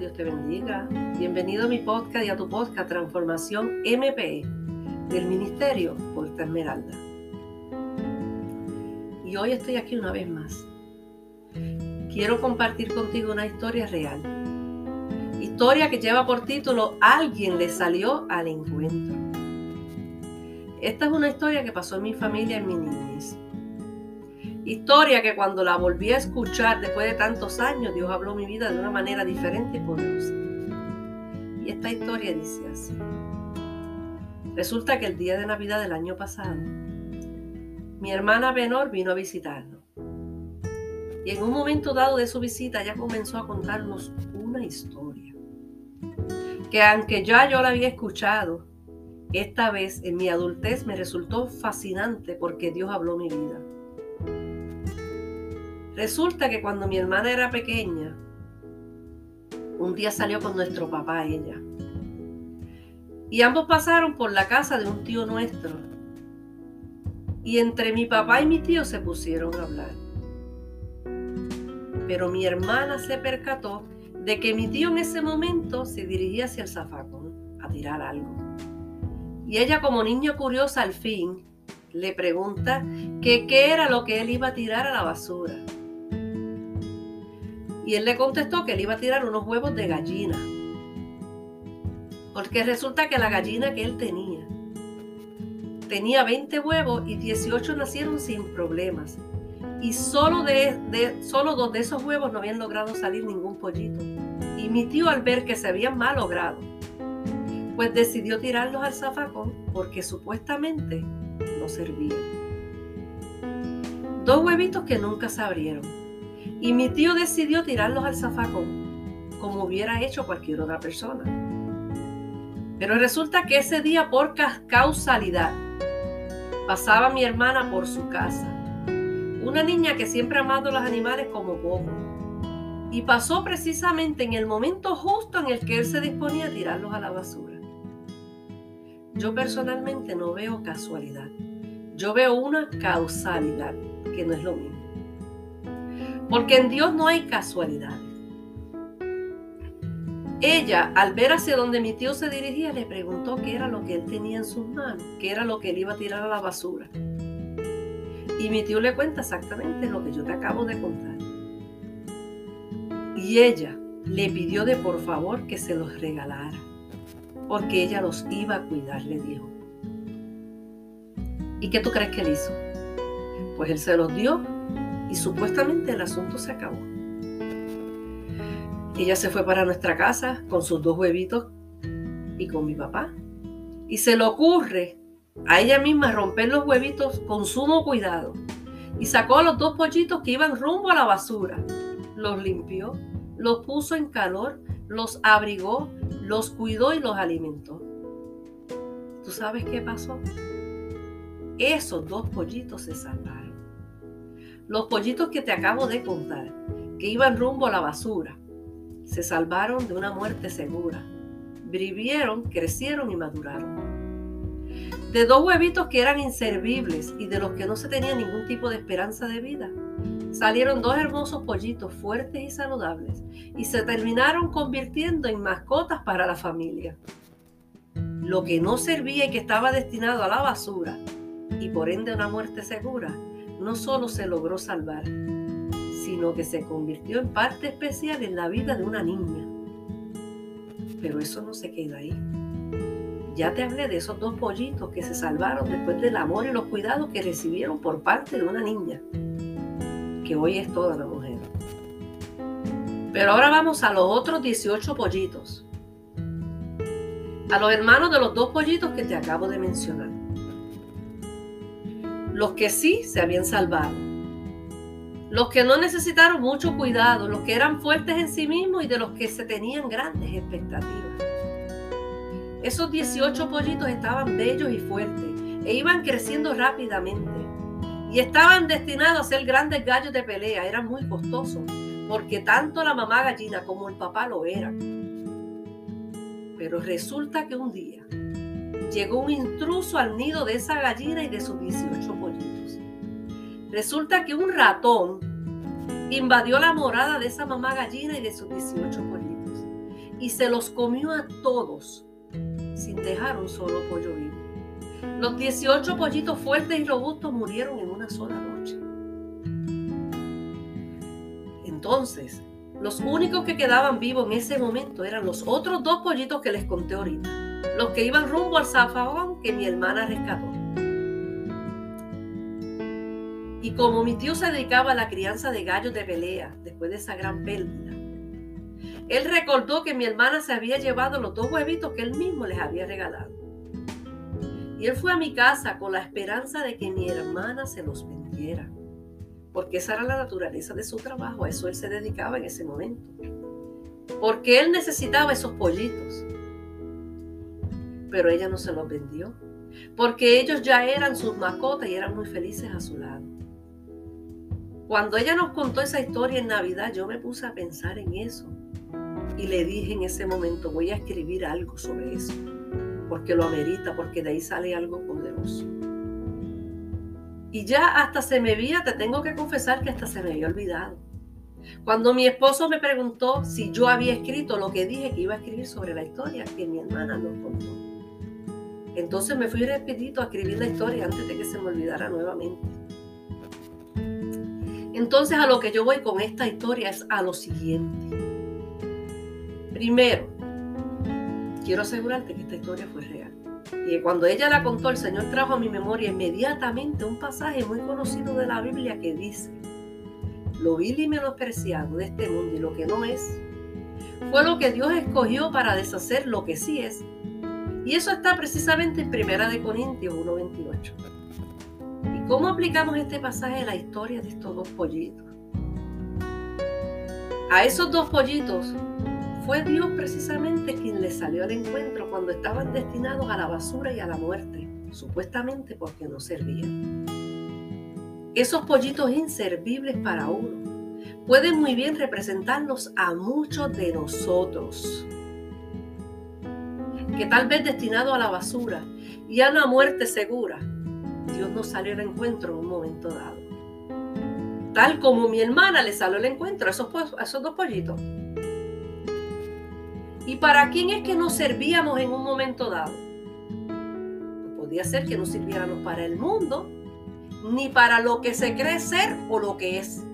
Dios te bendiga. Bienvenido a mi podcast y a tu podcast Transformación MPE del Ministerio Puerta Esmeralda. Y hoy estoy aquí una vez más. Quiero compartir contigo una historia real. Historia que lleva por título Alguien le salió al encuentro. Esta es una historia que pasó en mi familia en mi niñez. Historia que cuando la volví a escuchar después de tantos años, Dios habló mi vida de una manera diferente y poderosa. Y esta historia dice así. Resulta que el día de Navidad del año pasado, mi hermana menor vino a visitarnos. Y en un momento dado de su visita, ella comenzó a contarnos una historia. Que aunque ya yo la había escuchado, esta vez en mi adultez me resultó fascinante porque Dios habló mi vida. Resulta que cuando mi hermana era pequeña, un día salió con nuestro papá ella. Y ambos pasaron por la casa de un tío nuestro. Y entre mi papá y mi tío se pusieron a hablar. Pero mi hermana se percató de que mi tío en ese momento se dirigía hacia el zafacón a tirar algo. Y ella como niña curiosa al fin le pregunta qué era lo que él iba a tirar a la basura. Y él le contestó que él iba a tirar unos huevos de gallina. Porque resulta que la gallina que él tenía tenía 20 huevos y 18 nacieron sin problemas. Y solo, de, solo dos de esos huevos no habían logrado salir ningún pollito. Y mi tío al ver que se habían mal logrado, pues decidió tirarlos al zafacón porque supuestamente no servían. Dos huevitos que nunca se abrieron y mi tío decidió tirarlos al zafacón, como hubiera hecho cualquier otra persona. Pero resulta que ese día, por causalidad, pasaba mi hermana por su casa. Una niña que siempre ha amado los animales como poco. Y pasó precisamente en el momento justo en el que él se disponía a tirarlos a la basura. Yo personalmente no veo casualidad. Yo veo una causalidad, que no es lo mismo. Porque en Dios no hay casualidades. Ella, al ver hacia donde mi tío se dirigía, le preguntó qué era lo que él tenía en sus manos, qué era lo que él iba a tirar a la basura. Y mi tío le cuenta exactamente lo que yo te acabo de contar. Y ella le pidió de por favor que se los regalara, porque ella los iba a cuidar, le dijo. ¿Y qué tú crees que él hizo? Pues él se los dio y supuestamente el asunto se acabó. Ella se fue para nuestra casa con sus dos huevitos y con mi papá. Y se le ocurre a ella misma romper los huevitos con sumo cuidado. Y sacó los dos pollitos que iban rumbo a la basura. Los limpió, los puso en calor, los abrigó, los cuidó y los alimentó. ¿Tú sabes qué pasó? Esos dos pollitos se salvaron. Los pollitos que te acabo de contar, que iban rumbo a la basura, se salvaron de una muerte segura. Vivieron, crecieron y maduraron. De dos huevitos que eran inservibles y de los que no se tenía ningún tipo de esperanza de vida, salieron dos hermosos pollitos fuertes y saludables y se terminaron convirtiendo en mascotas para la familia. Lo que no servía y que estaba destinado a la basura y por ende a una muerte segura, no solo se logró salvar, sino que se convirtió en parte especial en la vida de una niña. Pero eso no se queda ahí. Ya te hablé de esos dos pollitos que se salvaron después del amor y los cuidados que recibieron por parte de una niña, que hoy es toda la mujer. Pero ahora vamos a los otros 18 pollitos. A los hermanos de los dos pollitos que te acabo de mencionar los que sí se habían salvado, los que no necesitaron mucho cuidado, los que eran fuertes en sí mismos y de los que se tenían grandes expectativas. Esos 18 pollitos estaban bellos y fuertes e iban creciendo rápidamente y estaban destinados a ser grandes gallos de pelea, eran muy costosos porque tanto la mamá gallina como el papá lo eran. Pero resulta que un día llegó un intruso al nido de esa gallina y de sus 18 pollitos. Resulta que un ratón invadió la morada de esa mamá gallina y de sus 18 pollitos. y se los comió a todos sin dejar un solo pollo vivo. Los 18 pollitos fuertes y robustos murieron en una sola noche. Entonces, los únicos que quedaban vivos en ese momento eran los otros dos pollitos que les conté ahorita, los que iban rumbo al zafagón que mi hermana rescató. Y como mi tío se dedicaba a la crianza de gallos de pelea después de esa gran pérdida, él recordó que mi hermana se había llevado los dos huevitos que él mismo les había regalado. Y él fue a mi casa con la esperanza de que mi hermana se los vendiera, porque esa era la naturaleza de su trabajo, a eso él se dedicaba en ese momento. Porque él necesitaba esos pollitos. Pero ella no se los vendió, porque ellos ya eran sus mascotas y eran muy felices a su lado. Cuando ella nos contó esa historia en Navidad, yo me puse a pensar en eso y le dije en ese momento, voy a escribir algo sobre eso, porque lo amerita, porque de ahí sale algo poderoso. Y ya hasta se me había, te tengo que confesar que hasta se me había olvidado. Cuando mi esposo me preguntó si yo había escrito lo que dije que iba a escribir sobre la historia que mi hermana nos contó. Entonces me fui rapidito a escribir la historia antes de que se me olvidara nuevamente. Entonces a lo que yo voy con esta historia es a lo siguiente. Primero, quiero asegurarte que esta historia fue real. Y cuando ella la contó, el Señor trajo a mi memoria inmediatamente un pasaje muy conocido de la Biblia que dice, lo vil y menospreciado de este mundo y lo que no es, fue lo que Dios escogió para deshacer lo que sí es. Y eso está precisamente en 1 Corintios 1.28. ¿Y cómo aplicamos este pasaje a la historia de estos dos pollitos? A esos dos pollitos fue Dios precisamente quien les salió al encuentro cuando estaban destinados a la basura y a la muerte, supuestamente porque no servían. Esos pollitos inservibles para uno pueden muy bien representarnos a muchos de nosotros, que tal vez destinados a la basura y a una muerte segura, Dios nos salió al encuentro en un momento dado. Tal como mi hermana le salió al encuentro a esos, esos dos pollitos. ¿Y para quién es que nos servíamos en un momento dado? Pues podía ser que no sirviéramos para el mundo, ni para lo que se cree ser o lo que es.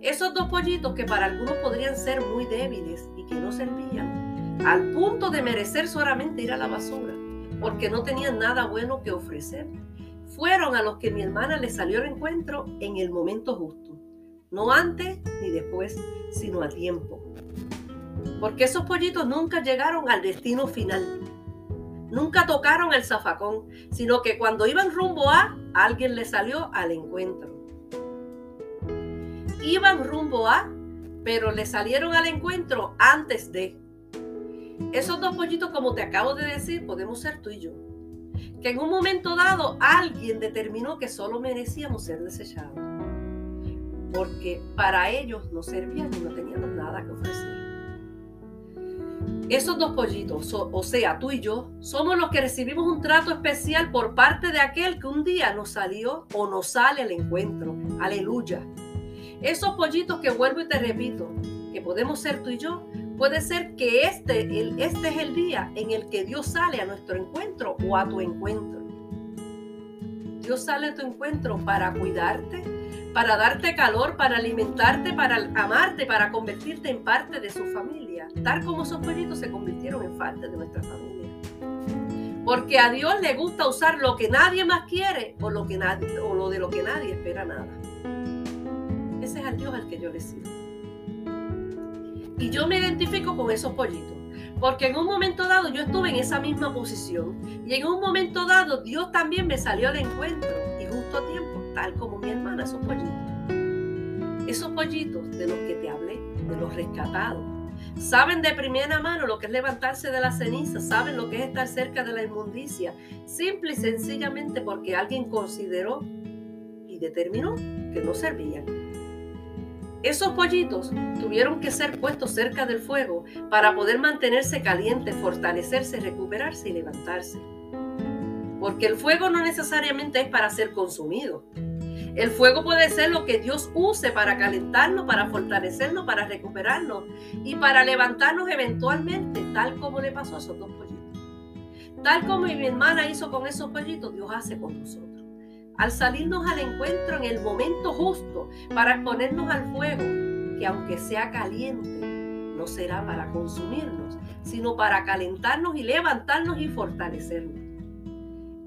Esos dos pollitos que para algunos podrían ser muy débiles y que no servían, al punto de merecer solamente ir a la basura, porque no tenían nada bueno que ofrecer, fueron a los que mi hermana le salió al encuentro en el momento justo, no antes ni después, sino a tiempo. Porque esos pollitos nunca llegaron al destino final. Nunca tocaron el zafacón, sino que cuando iban rumbo a, alguien les salió al encuentro. Iban rumbo a, pero le salieron al encuentro antes de. Esos dos pollitos, como te acabo de decir, podemos ser tú y yo. Que en un momento dado alguien determinó que solo merecíamos ser desechados. Porque para ellos no servían y no teníamos nada que ofrecer. Esos dos pollitos, o sea, tú y yo, somos los que recibimos un trato especial por parte de aquel que un día nos salió o nos sale al encuentro. Aleluya. Esos pollitos que vuelvo y te repito, que podemos ser tú y yo, puede ser que este, este es el día en el que Dios sale a nuestro encuentro o a tu encuentro. Dios sale a tu encuentro para cuidarte, para darte calor, para alimentarte, para amarte, para convertirte en parte de su familia, tal como esos pollitos se convirtieron en parte de nuestra familia. Porque a Dios le gusta usar lo que nadie más quiere o lo, que nadie, o lo de lo que nadie espera nada. Ese es el Dios al que yo le sirvo. Y yo me identifico con esos pollitos. Porque en un momento dado yo estuve en esa misma posición. Y en un momento dado Dios también me salió al encuentro. Y justo a tiempo tal como mi hermana, esos pollitos. Esos pollitos de los que te hablé, de los rescatados, saben de primera mano lo que es levantarse de la ceniza, saben lo que es estar cerca de la inmundicia, simple y sencillamente porque alguien consideró y determinó que no servían. Esos pollitos tuvieron que ser puestos cerca del fuego para poder mantenerse calientes, fortalecerse, recuperarse y levantarse. Porque el fuego no necesariamente es para ser consumido. El fuego puede ser lo que Dios use para calentarnos, para fortalecernos, para recuperarnos y para levantarnos eventualmente, tal como le pasó a esos dos pollitos. Tal como mi hermana hizo con esos pollitos, Dios hace con nosotros. Al salirnos al encuentro en el momento justo para exponernos al fuego, que aunque sea caliente, no será para consumirnos, sino para calentarnos y levantarnos y fortalecernos.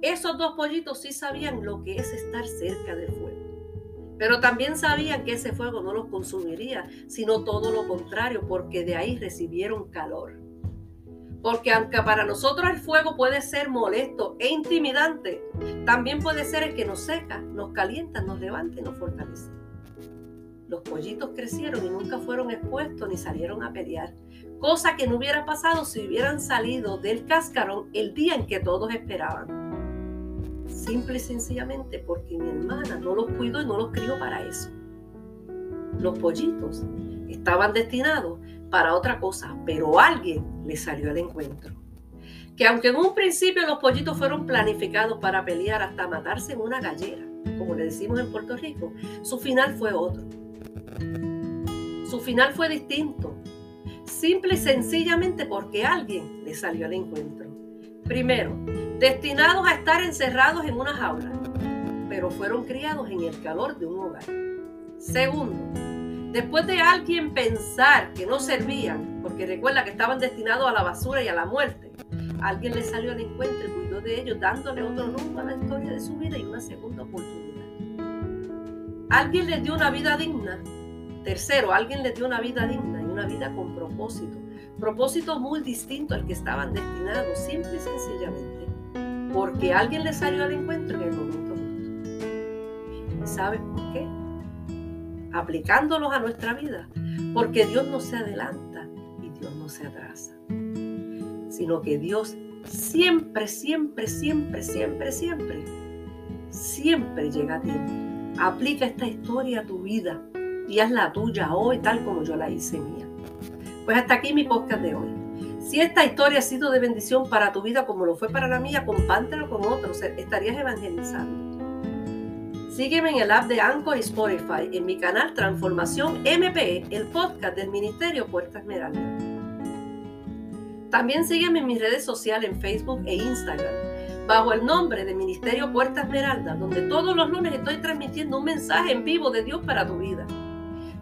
Esos dos pollitos sí sabían lo que es estar cerca del fuego, pero también sabían que ese fuego no los consumiría, sino todo lo contrario, porque de ahí recibieron calor. Porque aunque para nosotros el fuego puede ser molesto e intimidante, también puede ser el que nos seca, nos calienta, nos levanta y nos fortalece. Los pollitos crecieron y nunca fueron expuestos ni salieron a pelear, cosa que no hubiera pasado si hubieran salido del cascarón el día en que todos esperaban. Simple y sencillamente porque mi hermana no los cuidó y no los crió para eso. Los pollitos estaban destinados para otra cosa, pero alguien les salió al encuentro. Que aunque en un principio los pollitos fueron planificados para pelear hasta matarse en una gallera, como le decimos en Puerto Rico, su final fue otro. Su final fue distinto, simple y sencillamente porque alguien le salió al encuentro. Primero, destinados a estar encerrados en una jaula, pero fueron criados en el calor de un hogar. Segundo, después de alguien pensar que no servían, porque recuerda que estaban destinados a la basura y a la muerte, alguien les salió al encuentro y cuidó de ellos, dándole otro rumbo a la historia de su vida y una segunda oportunidad. Alguien les dio una vida digna Tercero, alguien les dio una vida digna y una vida con propósito. Propósito muy distinto al que estaban destinados, simple y sencillamente, porque alguien les salió al encuentro en el momento justo. ¿Y sabes por qué? Aplicándolos a nuestra vida, porque Dios no se adelanta y Dios no se atrasa, sino que Dios siempre, siempre, siempre, siempre, siempre, siempre llega a tiempo. Aplica esta historia a tu vida y haz la tuya hoy tal como yo la hice mía. Pues hasta aquí mi podcast de hoy. Si esta historia ha sido de bendición para tu vida como lo fue para la mía, compártelo con otros, estarías evangelizando. Sígueme en el app de Anchor y Spotify, en mi canal Transformación MPE, el podcast del Ministerio Puerta Esmeralda. También sígueme en mis redes sociales en Facebook e Instagram, bajo el nombre de Ministerio Puerta Esmeralda, donde todos los lunes estoy transmitiendo un mensaje en vivo de Dios para tu vida.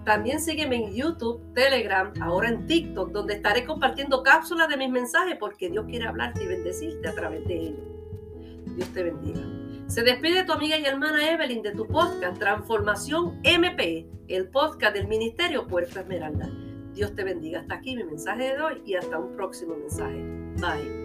También sígueme en YouTube, Telegram, ahora en TikTok, donde estaré compartiendo cápsulas de mis mensajes porque Dios quiere hablarte y bendecirte a través de ellos. Dios te bendiga. Se despide tu amiga y hermana Evelyn de tu podcast Transformación MP, el podcast del Ministerio Puerto Esmeralda. Dios te bendiga. Hasta aquí mi mensaje de hoy y hasta un próximo mensaje. Bye.